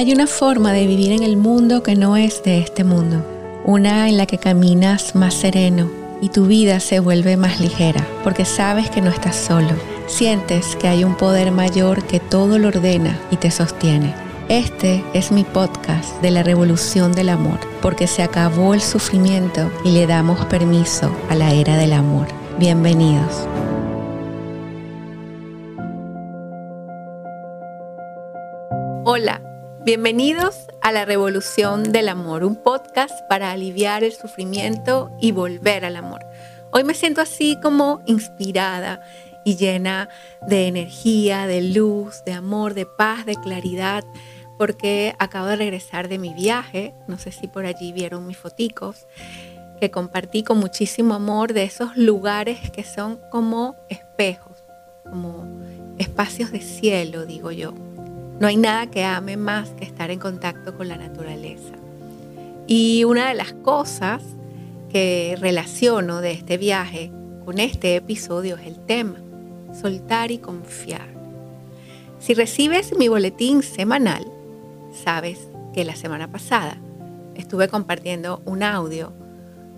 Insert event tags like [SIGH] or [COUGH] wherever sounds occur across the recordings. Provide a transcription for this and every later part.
Hay una forma de vivir en el mundo que no es de este mundo, una en la que caminas más sereno y tu vida se vuelve más ligera, porque sabes que no estás solo, sientes que hay un poder mayor que todo lo ordena y te sostiene. Este es mi podcast de la revolución del amor, porque se acabó el sufrimiento y le damos permiso a la era del amor. Bienvenidos. Hola Bienvenidos a La Revolución del Amor, un podcast para aliviar el sufrimiento y volver al amor. Hoy me siento así como inspirada y llena de energía, de luz, de amor, de paz, de claridad, porque acabo de regresar de mi viaje, no sé si por allí vieron mis foticos, que compartí con muchísimo amor de esos lugares que son como espejos, como espacios de cielo, digo yo no hay nada que ame más que estar en contacto con la naturaleza. Y una de las cosas que relaciono de este viaje con este episodio es el tema, soltar y confiar. Si recibes mi boletín semanal, sabes que la semana pasada estuve compartiendo un audio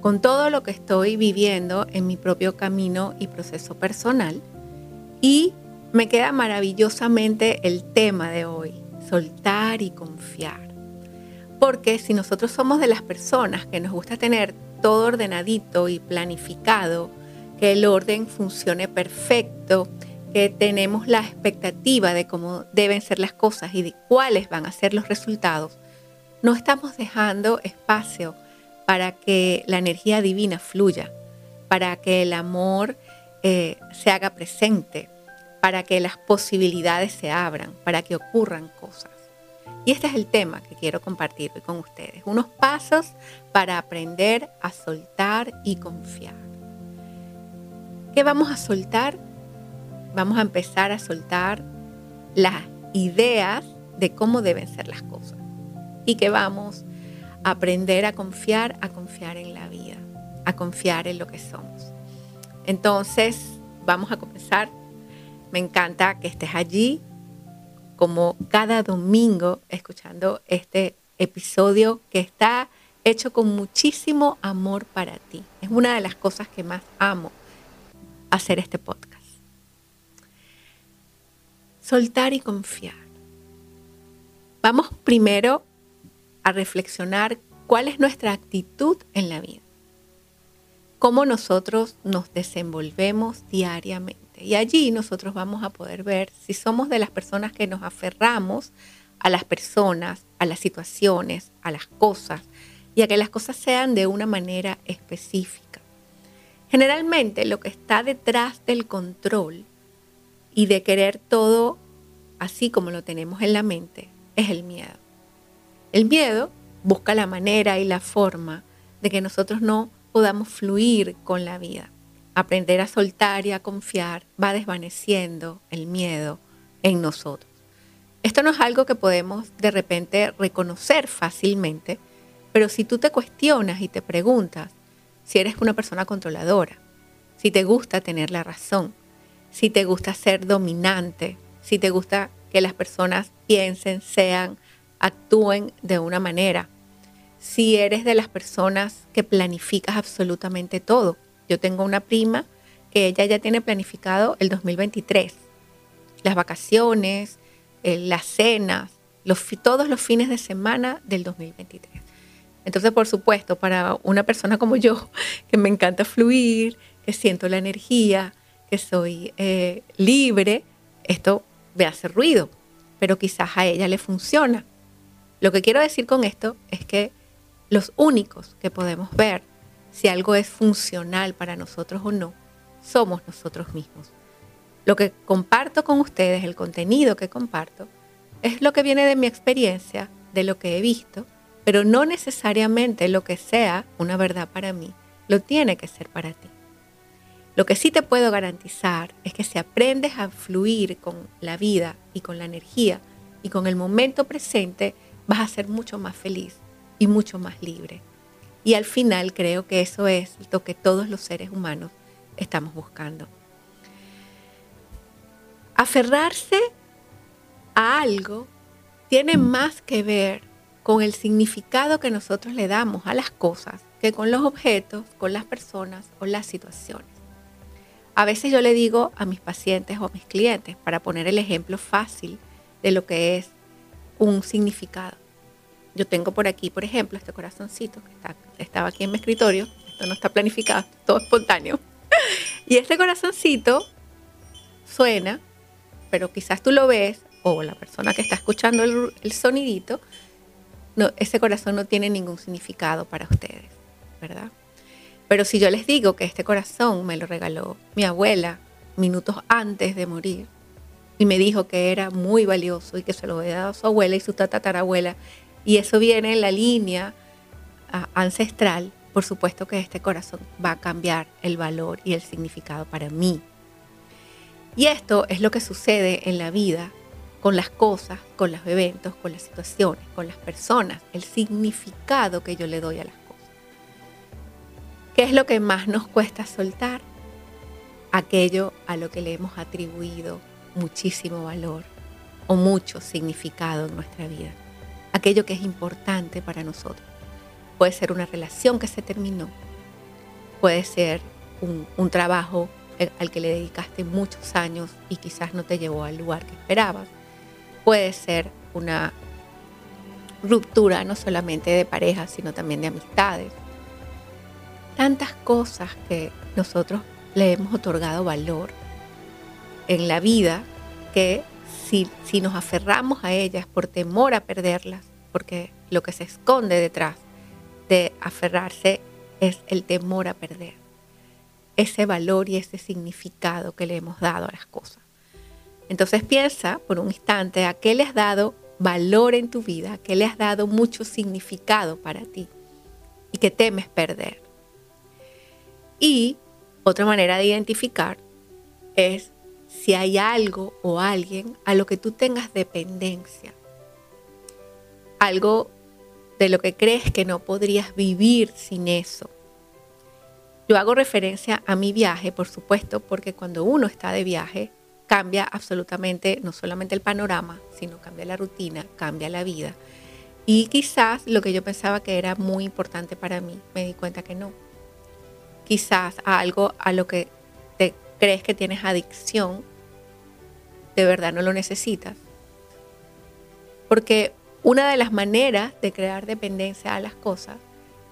con todo lo que estoy viviendo en mi propio camino y proceso personal y me queda maravillosamente el tema de hoy, soltar y confiar. Porque si nosotros somos de las personas que nos gusta tener todo ordenadito y planificado, que el orden funcione perfecto, que tenemos la expectativa de cómo deben ser las cosas y de cuáles van a ser los resultados, no estamos dejando espacio para que la energía divina fluya, para que el amor eh, se haga presente, para que las posibilidades se abran, para que ocurran cosas. Y este es el tema que quiero compartir con ustedes. Unos pasos para aprender a soltar y confiar. ¿Qué vamos a soltar? Vamos a empezar a soltar las ideas de cómo deben ser las cosas. Y que vamos a aprender a confiar, a confiar en la vida, a confiar en lo que somos. Entonces, vamos a comenzar me encanta que estés allí como cada domingo escuchando este episodio que está hecho con muchísimo amor para ti. Es una de las cosas que más amo hacer este podcast. Soltar y confiar. Vamos primero a reflexionar cuál es nuestra actitud en la vida. Cómo nosotros nos desenvolvemos diariamente y allí nosotros vamos a poder ver si somos de las personas que nos aferramos a las personas, a las situaciones, a las cosas, y a que las cosas sean de una manera específica. Generalmente lo que está detrás del control y de querer todo así como lo tenemos en la mente es el miedo. El miedo busca la manera y la forma de que nosotros no podamos fluir con la vida aprender a soltar y a confiar va desvaneciendo el miedo en nosotros. Esto no es algo que podemos de repente reconocer fácilmente, pero si tú te cuestionas y te preguntas si eres una persona controladora, si te gusta tener la razón, si te gusta ser dominante, si te gusta que las personas piensen, sean, actúen de una manera, si eres de las personas que planificas absolutamente todo, yo tengo una prima que ella ya tiene planificado el 2023, las vacaciones, eh, las cenas, todos los fines de semana del 2023. Entonces, por supuesto, para una persona como yo, [LAUGHS] que me encanta fluir, que siento la energía, que soy eh, libre, esto me hace ruido, pero quizás a ella le funciona. Lo que quiero decir con esto es que los únicos que podemos ver si algo es funcional para nosotros o no, somos nosotros mismos. Lo que comparto con ustedes, el contenido que comparto, es lo que viene de mi experiencia, de lo que he visto, pero no necesariamente lo que sea una verdad para mí, lo tiene que ser para ti. Lo que sí te puedo garantizar es que si aprendes a fluir con la vida y con la energía y con el momento presente, vas a ser mucho más feliz y mucho más libre. Y al final creo que eso es lo que todos los seres humanos estamos buscando. Aferrarse a algo tiene más que ver con el significado que nosotros le damos a las cosas que con los objetos, con las personas o las situaciones. A veces yo le digo a mis pacientes o a mis clientes, para poner el ejemplo fácil de lo que es un significado. Yo tengo por aquí, por ejemplo, este corazoncito que estaba aquí en mi escritorio. Esto no está planificado, [LAUGHS] todo espontáneo. [LAUGHS] Y este corazoncito suena, pero quizás tú lo ves, o la persona que está escuchando el, el sonidito, no, ese corazón no tiene ningún significado para ustedes, ¿verdad? Pero si yo les digo que este corazón me lo regaló mi abuela minutos antes de morir y me dijo que era muy valioso y que se lo había dado a su abuela y su tatarabuela, y eso viene en la línea ancestral, por supuesto que este corazón va a cambiar el valor y el significado para mí. Y esto es lo que sucede en la vida con las cosas, con los eventos, con las situaciones, con las personas, el significado que yo le doy a las cosas. ¿Qué es lo que más nos cuesta soltar? Aquello a lo que le hemos atribuido muchísimo valor o mucho significado en nuestra vida. Aquello que es importante para nosotros. Puede ser una relación que se terminó, puede ser un, un trabajo al que le dedicaste muchos años y quizás no te llevó al lugar que esperabas puede ser una ruptura no solamente de pareja, sino también de amistades. Tantas cosas que nosotros le hemos otorgado valor en la vida que si, nos aferramos a ellas por temor a perderlas, porque lo que se esconde detrás de aferrarse es el temor a perder ese valor y ese significado que le hemos dado a las cosas. Entonces piensa por un instante a qué le has dado valor en tu vida, a qué le has dado mucho significado para ti y que temes perder. Y otra manera de identificar es si hay algo o alguien a lo que tú tengas dependencia, algo de lo que crees que no podrías vivir sin eso. Yo hago referencia a mi viaje, por supuesto, porque cuando uno está de viaje, cambia absolutamente no solamente el panorama, sino cambia la rutina, cambia la vida. Y quizás lo que yo pensaba que era muy importante para mí, me di cuenta que no. Quizás algo a lo que crees que tienes adicción, de verdad no lo necesitas. Porque una de las maneras de crear dependencia a las cosas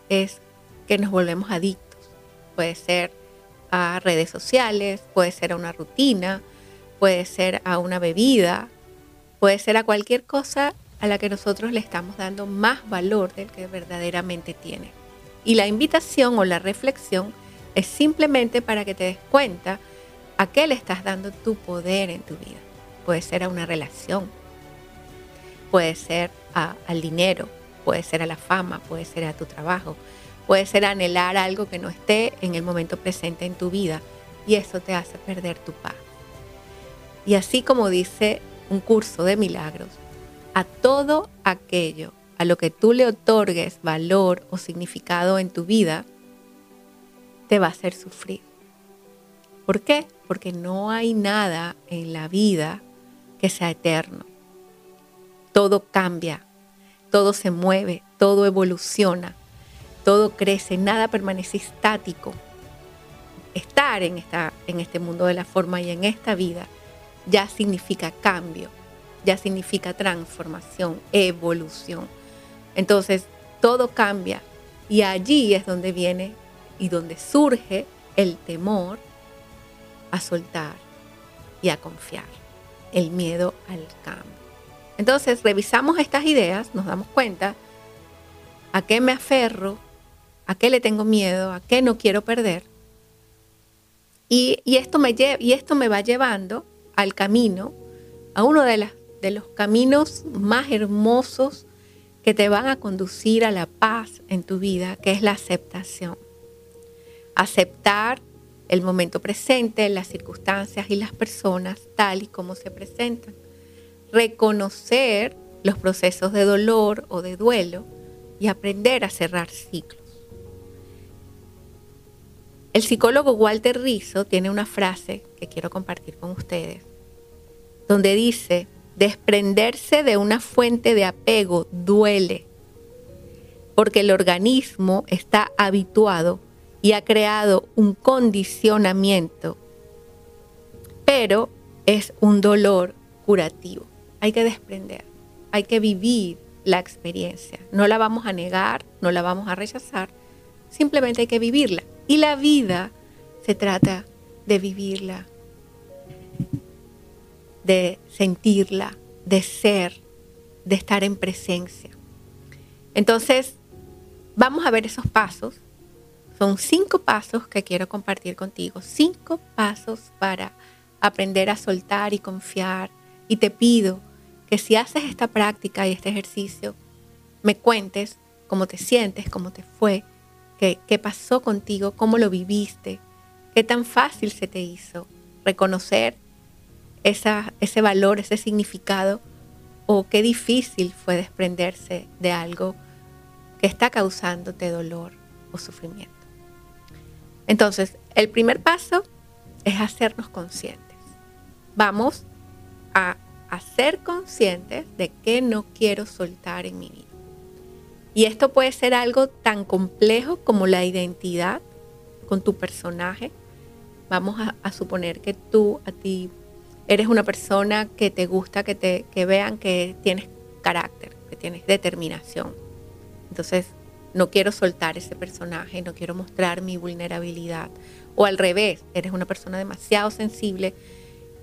es que nos volvemos adictos. Puede ser a redes sociales, puede ser a una rutina, puede ser a una bebida, puede ser a cualquier cosa a la que nosotros le estamos dando más valor del que verdaderamente tiene. Y la invitación o la reflexión es simplemente para que te des cuenta a qué le estás dando tu poder en tu vida. Puede ser a una relación, puede ser al dinero, puede ser a la fama, puede ser a tu trabajo, puede ser anhelar algo que no esté en el momento presente en tu vida y eso te hace perder tu paz. Y así como dice un curso de milagros, a todo aquello a lo que tú le otorgues valor o significado en tu vida, te va a hacer sufrir. ¿Por qué? Porque no hay nada en la vida que sea eterno. Todo cambia, todo se mueve, todo evoluciona, todo crece, nada permanece estático. Estar en, esta, en este mundo de la forma y en esta vida ya significa cambio, ya significa transformación, evolución. Entonces, todo cambia y allí es donde viene y donde surge el temor a soltar y a confiar, el miedo al cambio. Entonces, revisamos estas ideas, nos damos cuenta a qué me aferro, a qué le tengo miedo, a qué no quiero perder. Y, esto, me y esto me va llevando al camino, a uno de, de los caminos más hermosos que te van a conducir a la paz en tu vida, que es la aceptación. Aceptar el momento presente, las circunstancias y las personas tal y como se presentan. Reconocer los procesos de dolor o de duelo y aprender a cerrar ciclos. El psicólogo Walter Rizzo tiene una frase que quiero compartir con ustedes donde dice, Desprenderse de una fuente de apego duele, porque el organismo está habituado y ha creado un condicionamiento, pero es un dolor curativo. Hay que desprender, hay que vivir la experiencia. No la vamos a negar, no la vamos a rechazar, simplemente hay que vivirla. Y la vida se trata de vivirla, de sentirla, de ser, de estar en presencia. Entonces, vamos a ver esos pasos. Son cinco pasos que quiero compartir contigo. Cinco pasos para aprender a soltar y confiar. Y te pido que si haces esta práctica y este ejercicio, me cuentes cómo te sientes, cómo te fue, qué, qué pasó contigo, cómo lo viviste, qué tan fácil se te hizo reconocer ese valor, ese significado, o qué difícil fue desprenderse de algo que está causándote dolor o sufrimiento. Entonces, el primer paso es hacernos conscientes. Vamos a hacer conscientes de que no quiero soltar en mi vida. Y esto puede ser algo tan complejo como la identidad con tu personaje. Vamos a, suponer que tú a ti eres una persona que te gusta que te que vean que tienes carácter, que tienes determinación. Entonces, no quiero soltar ese personaje, no quiero mostrar mi vulnerabilidad. O al revés, eres una persona demasiado sensible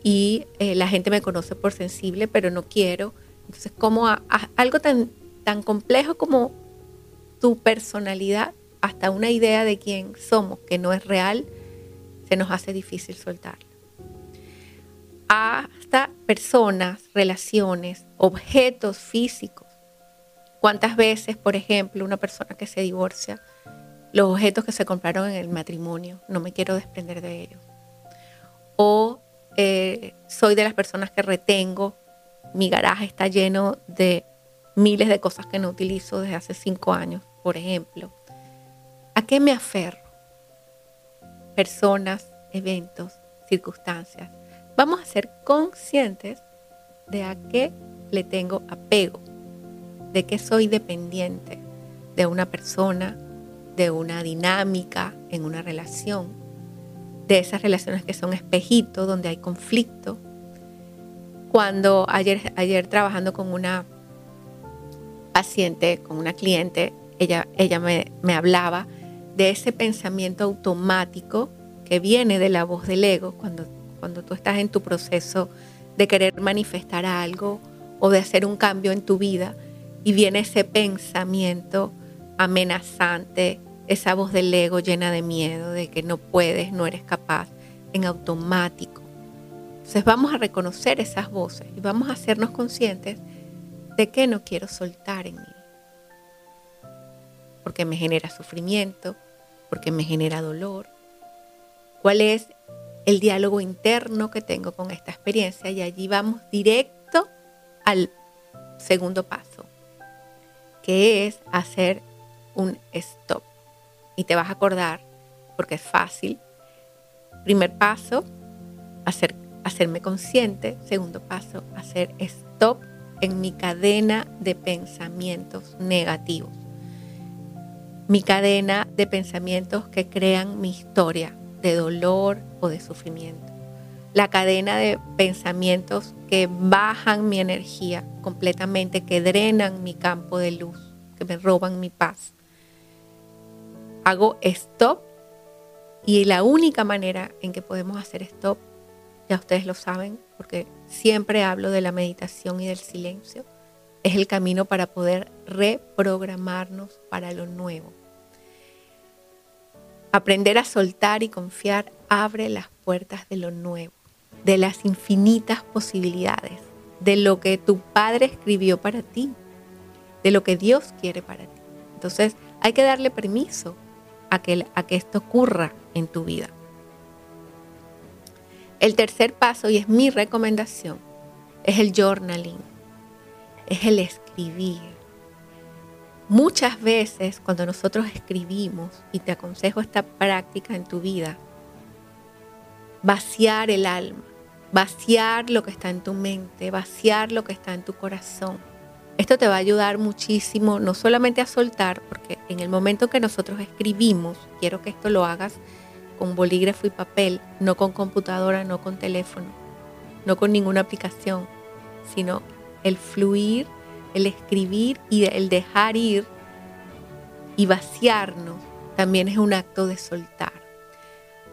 y eh, la gente me conoce por sensible, pero no quiero. Entonces, como algo tan, tan complejo como tu personalidad, hasta una idea de quién somos, que no es real, se nos hace difícil soltarla. Hasta personas, relaciones, objetos físicos ¿Cuántas veces, por ejemplo, una persona que se divorcia, los objetos que se compraron en el matrimonio, no me quiero desprender de ellos? O eh, soy de las personas que retengo, mi garaje está lleno de miles de cosas que no utilizo desde hace cinco años, por ejemplo. ¿A qué me aferro? Personas, eventos, circunstancias. Vamos a ser conscientes de a qué le tengo apego de que soy dependiente de una persona, de una dinámica en una relación, de esas relaciones que son espejitos, donde hay conflicto. Cuando ayer, ayer trabajando con una paciente, con una cliente, ella, ella me, me hablaba de ese pensamiento automático que viene de la voz del ego cuando, cuando tú estás en tu proceso de querer manifestar algo o de hacer un cambio en tu vida y viene ese pensamiento amenazante, esa voz del ego llena de miedo, de que no puedes, no eres capaz, en automático. Entonces vamos a reconocer esas voces y vamos a hacernos conscientes de que no quiero soltar en mí. Porque me genera sufrimiento, porque me genera dolor. ¿Cuál es el diálogo interno que tengo con esta experiencia? Y allí vamos directo al segundo paso que es hacer un stop. Y te vas a acordar, porque es fácil. Primer paso, hacer, hacerme consciente. Segundo paso, hacer stop en mi cadena de pensamientos negativos. Mi cadena de pensamientos que crean mi historia de dolor o de sufrimiento. La cadena de pensamientos que bajan mi energía completamente, que drenan mi campo de luz, que me roban mi paz. Hago stop y la única manera en que podemos hacer stop, ya ustedes lo saben, porque siempre hablo de la meditación y del silencio, es el camino para poder reprogramarnos para lo nuevo. Aprender a soltar y confiar abre las puertas de lo nuevo de las infinitas posibilidades, de lo que tu Padre escribió para ti, de lo que Dios quiere para ti. Entonces hay que darle permiso a que, a que esto ocurra en tu vida. El tercer paso, y es mi recomendación, es el journaling, es el escribir. Muchas veces cuando nosotros escribimos, y te aconsejo esta práctica en tu vida, vaciar el alma, vaciar lo que está en tu mente, vaciar lo que está en tu corazón. Esto te va a ayudar muchísimo, no solamente a soltar, porque en el momento que nosotros escribimos, quiero que esto lo hagas con bolígrafo y papel, no con computadora, no con teléfono, no con ninguna aplicación, sino el fluir, el escribir y el dejar ir y vaciarnos también es un acto de soltar.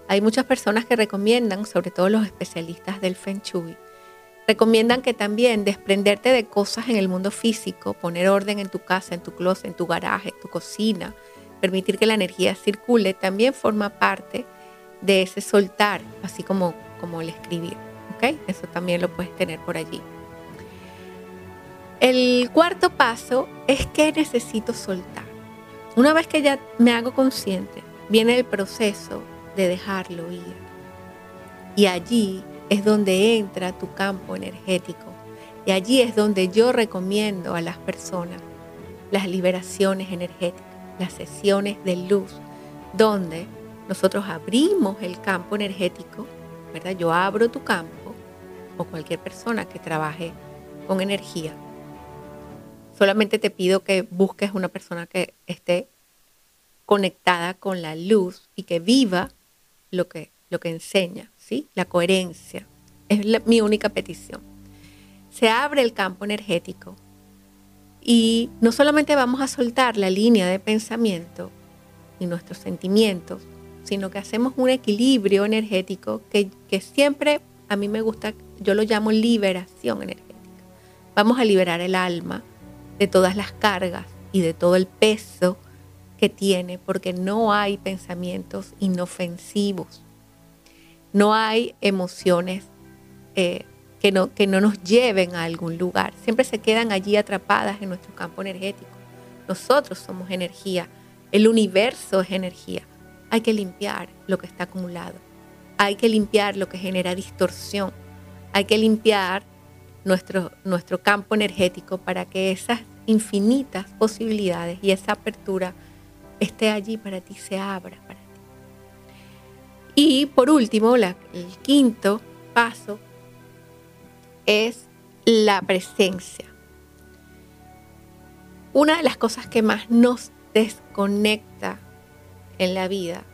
Hay muchas personas que recomiendan, sobre todo los especialistas del Feng Shui, recomiendan que también desprenderte de cosas en el mundo físico, poner orden en tu casa, en tu closet, en tu garaje, en tu cocina, permitir que la energía circule, también forma parte de ese soltar, así como, como el escribir. ¿ok? Eso también lo puedes tener por allí. El cuarto paso es que necesito soltar. Una vez que ya me hago consciente, viene el proceso de dejarlo ir. Y allí es donde entra tu campo energético. Y allí es donde yo recomiendo a las personas las liberaciones energéticas, las sesiones de luz, donde nosotros abrimos el campo energético, ¿verdad? Yo abro tu campo o cualquier persona que trabaje con energía. Solamente te pido que busques una persona que esté conectada con la luz y que viva lo que, lo que enseña, ¿sí? La coherencia. Es mi única petición. Se abre el campo energético y no solamente vamos a soltar la línea de pensamiento y nuestros sentimientos, sino que hacemos un equilibrio energético que, que siempre a mí me gusta, yo lo llamo liberación energética. Vamos a liberar el alma de todas las cargas y de todo el peso tiene, porque no hay pensamientos inofensivos, no hay emociones eh, que, no, que no nos lleven a algún lugar, siempre se quedan allí atrapadas en nuestro campo energético. Nosotros somos energía, el universo es energía. Hay que limpiar lo que está acumulado, hay que limpiar lo que genera distorsión, hay que limpiar nuestro, nuestro campo energético para que esas infinitas posibilidades y esa apertura esté allí para ti, se abra para ti. Y por último, el quinto paso es la presencia. Una de las cosas que más nos desconecta en la vida,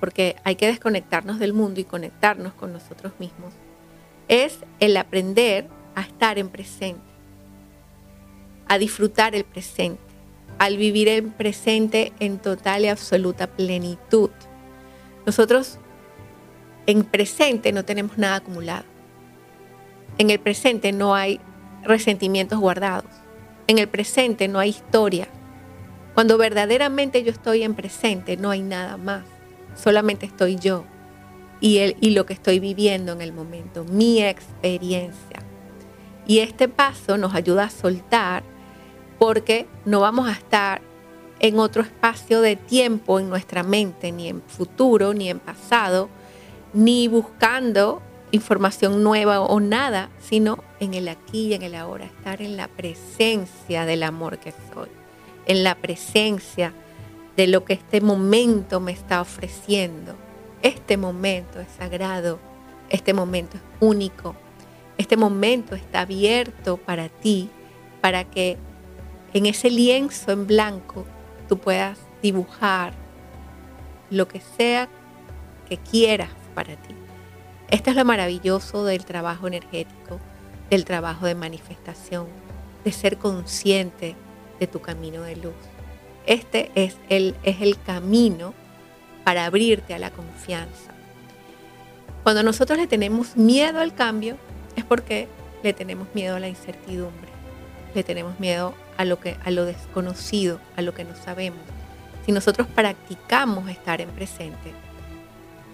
porque hay que desconectarnos del mundo y conectarnos con nosotros mismos, es el aprender a estar en presente, a disfrutar el presente al vivir el presente en total y absoluta plenitud. Nosotros en presente no tenemos nada acumulado. En el presente no hay resentimientos guardados. En el presente no hay historia. Cuando verdaderamente yo estoy en presente no hay nada más. Solamente estoy yo y, el, y lo que estoy viviendo en el momento, mi experiencia. Y este paso nos ayuda a soltar porque no vamos a estar en otro espacio de tiempo en nuestra mente, ni en futuro, ni en pasado, ni buscando información nueva o nada, sino en el aquí y en el ahora, estar en la presencia del amor que soy, en la presencia de lo que este momento me está ofreciendo. Este momento es sagrado, este momento es único, este momento está abierto para ti, para que en ese lienzo en blanco tú puedas dibujar lo que sea que quieras para ti. Esto es lo maravilloso del trabajo energético, del trabajo de manifestación, de ser consciente de tu camino de luz. Este es el, es el camino para abrirte a la confianza. Cuando nosotros le tenemos miedo al cambio, es porque le tenemos miedo a la incertidumbre, le tenemos miedo a lo, que, a lo desconocido, a lo que no sabemos. Si nosotros practicamos estar en presente,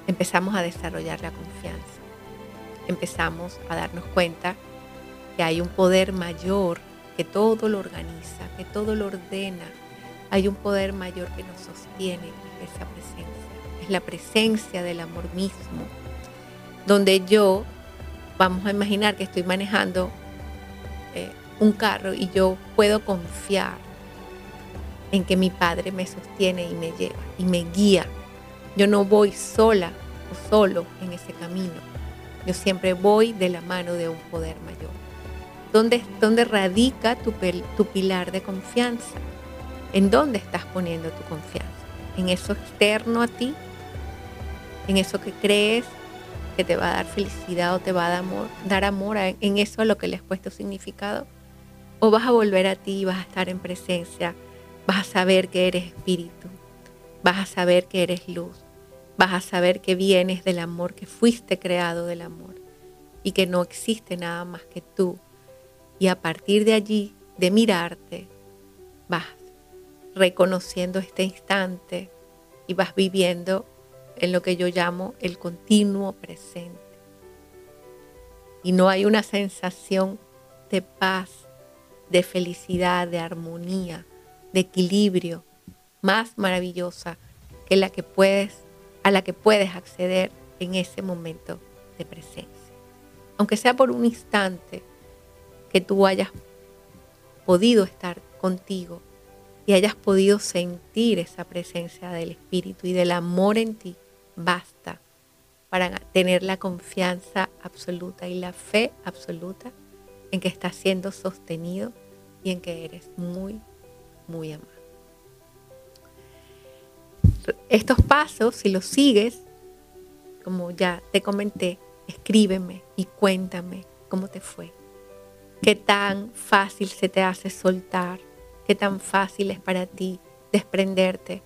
empezamos a desarrollar la confianza. Empezamos a darnos cuenta que hay un poder mayor que todo lo organiza, que todo lo ordena. Hay un poder mayor que nos sostiene esa presencia. Es la presencia del amor mismo, donde yo, vamos a imaginar que estoy manejando eh, un carro y yo puedo confiar en que mi Padre me sostiene y me lleva y me guía. Yo no voy sola o solo en ese camino. Yo siempre voy de la mano de un poder mayor. ¿Dónde, dónde radica tu, tu pilar de confianza? ¿En dónde estás poniendo tu confianza? ¿En eso externo a ti? ¿En eso que crees que te va a dar felicidad o te va a dar amor, dar amor en eso a lo que le has puesto significado? ¿O vas a volver a ti y vas a estar en presencia? Vas a saber que eres espíritu, vas a saber que eres luz, vas a saber que vienes del amor, que fuiste creado del amor y que no existe nada más que tú. Y a partir de allí, de mirarte, vas reconociendo este instante y vas viviendo en lo que yo llamo el continuo presente. Y no hay una sensación de paz, de felicidad, de armonía, de equilibrio más maravillosa que la que puedes a la que puedes acceder en ese momento de presencia. Aunque sea por un instante que tú hayas podido estar contigo y hayas podido sentir esa presencia del Espíritu y del amor en ti, basta para tener la confianza absoluta y la fe absoluta en que estás siendo sostenido y en que eres muy, muy amado estos pasos, si los sigues, como ya te comenté, escríbeme y cuéntame cómo te fue. Qué tan fácil se te hace soltar, qué tan fácil es para ti desprenderte,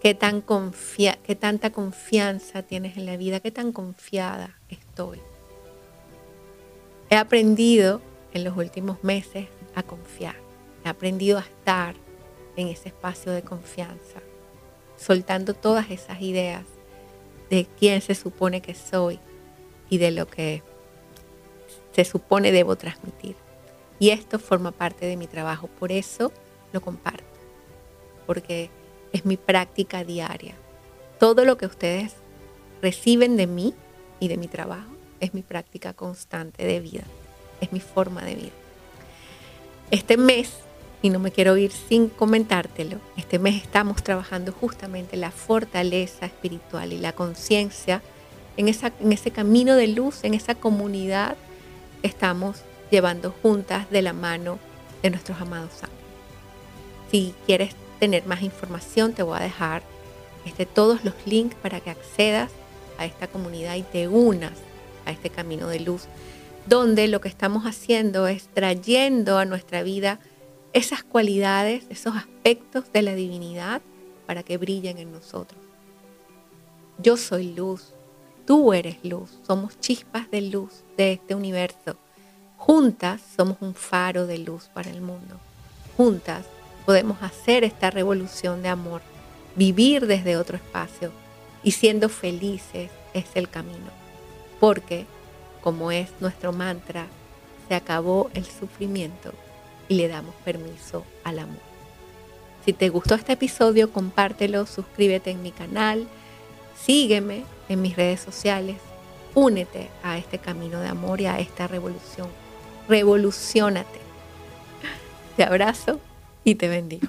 qué, tan confía qué tanta confianza tienes en la vida, qué tan confiada estoy. He aprendido en los últimos meses a confiar, he aprendido a estar en ese espacio de confianza soltando todas esas ideas de quién se supone que soy y de lo que se supone debo transmitir. Y esto forma parte de mi trabajo, por eso lo comparto, porque es mi práctica diaria. Todo lo que ustedes reciben de mí y de mi trabajo es mi práctica constante de vida, es mi forma de vida. Este mes y no me quiero ir sin comentártelo. Este mes estamos trabajando justamente la fortaleza espiritual y la conciencia en, en ese camino de luz, en esa comunidad que estamos llevando juntas de la mano de nuestros amados ángeles. Si quieres tener más información, te voy a dejar este, todos los links para que accedas a esta comunidad y te unas a este camino de luz, donde lo que estamos haciendo es trayendo a nuestra vida esas cualidades, esos aspectos de la divinidad para que brillen en nosotros. Yo soy luz, tú eres luz, somos chispas de luz de este universo. Juntas somos un faro de luz para el mundo. Juntas podemos hacer esta revolución de amor, vivir desde otro espacio y siendo felices es el camino. Porque, como es nuestro mantra, se acabó el sufrimiento y le damos permiso al amor. Si te gustó este episodio, compártelo, suscríbete en mi canal, sígueme en mis redes sociales, únete a este camino de amor y a esta revolución. Revolucionate. Te abrazo y te bendigo.